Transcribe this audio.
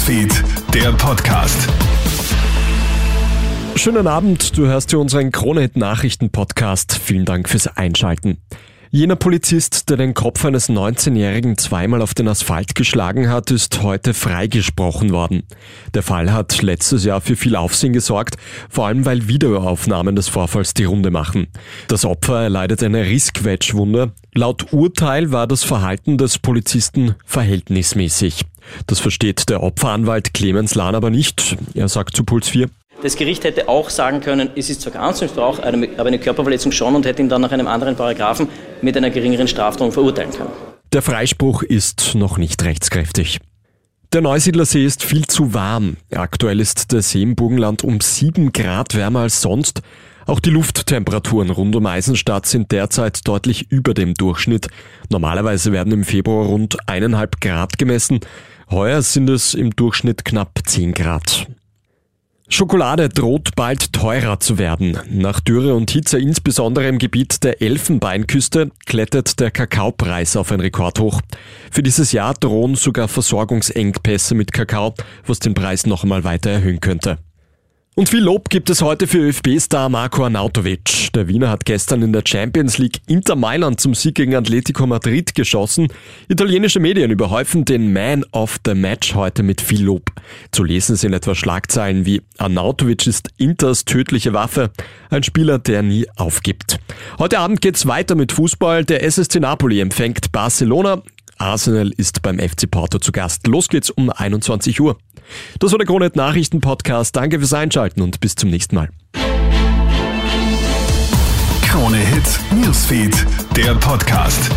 Newsfeed, der Podcast. Schönen Abend, du hörst hier unseren Kronehit Nachrichten Podcast. Vielen Dank fürs Einschalten. Jener Polizist, der den Kopf eines 19-Jährigen zweimal auf den Asphalt geschlagen hat, ist heute freigesprochen worden. Der Fall hat letztes Jahr für viel Aufsehen gesorgt, vor allem weil Videoaufnahmen des Vorfalls die Runde machen. Das Opfer erleidet eine Rissquetschwunde. Laut Urteil war das Verhalten des Polizisten verhältnismäßig. Das versteht der Opferanwalt Clemens Lahn aber nicht. Er sagt zu Puls 4, das Gericht hätte auch sagen können, es ist zwar Anzugsbrauch, aber eine Körperverletzung schon und hätte ihn dann nach einem anderen Paragraphen mit einer geringeren Strafdrohung verurteilen können. Der Freispruch ist noch nicht rechtskräftig. Der Neusiedlersee ist viel zu warm. Aktuell ist der See im Burgenland um sieben Grad wärmer als sonst. Auch die Lufttemperaturen rund um Eisenstadt sind derzeit deutlich über dem Durchschnitt. Normalerweise werden im Februar rund eineinhalb Grad gemessen. Heuer sind es im Durchschnitt knapp zehn Grad. Schokolade droht bald teurer zu werden. Nach Dürre und Hitze insbesondere im Gebiet der Elfenbeinküste klettert der Kakaopreis auf ein Rekordhoch. Für dieses Jahr drohen sogar Versorgungsengpässe mit Kakao, was den Preis noch einmal weiter erhöhen könnte. Und viel Lob gibt es heute für ÖFB-Star Marco Arnautovic. Der Wiener hat gestern in der Champions League Inter Mailand zum Sieg gegen Atletico Madrid geschossen. Italienische Medien überhäufen den Man of the Match heute mit viel Lob. Zu lesen sind etwa Schlagzeilen wie Arnautovic ist Inters tödliche Waffe, ein Spieler, der nie aufgibt. Heute Abend geht's weiter mit Fußball. Der SSC Napoli empfängt Barcelona. Arsenal ist beim FC Porto zu Gast. Los geht's um 21 Uhr. Das war der Kronet Nachrichten Podcast. Danke fürs Einschalten und bis zum nächsten Mal. Krone Hits, Newsfeed, der Podcast.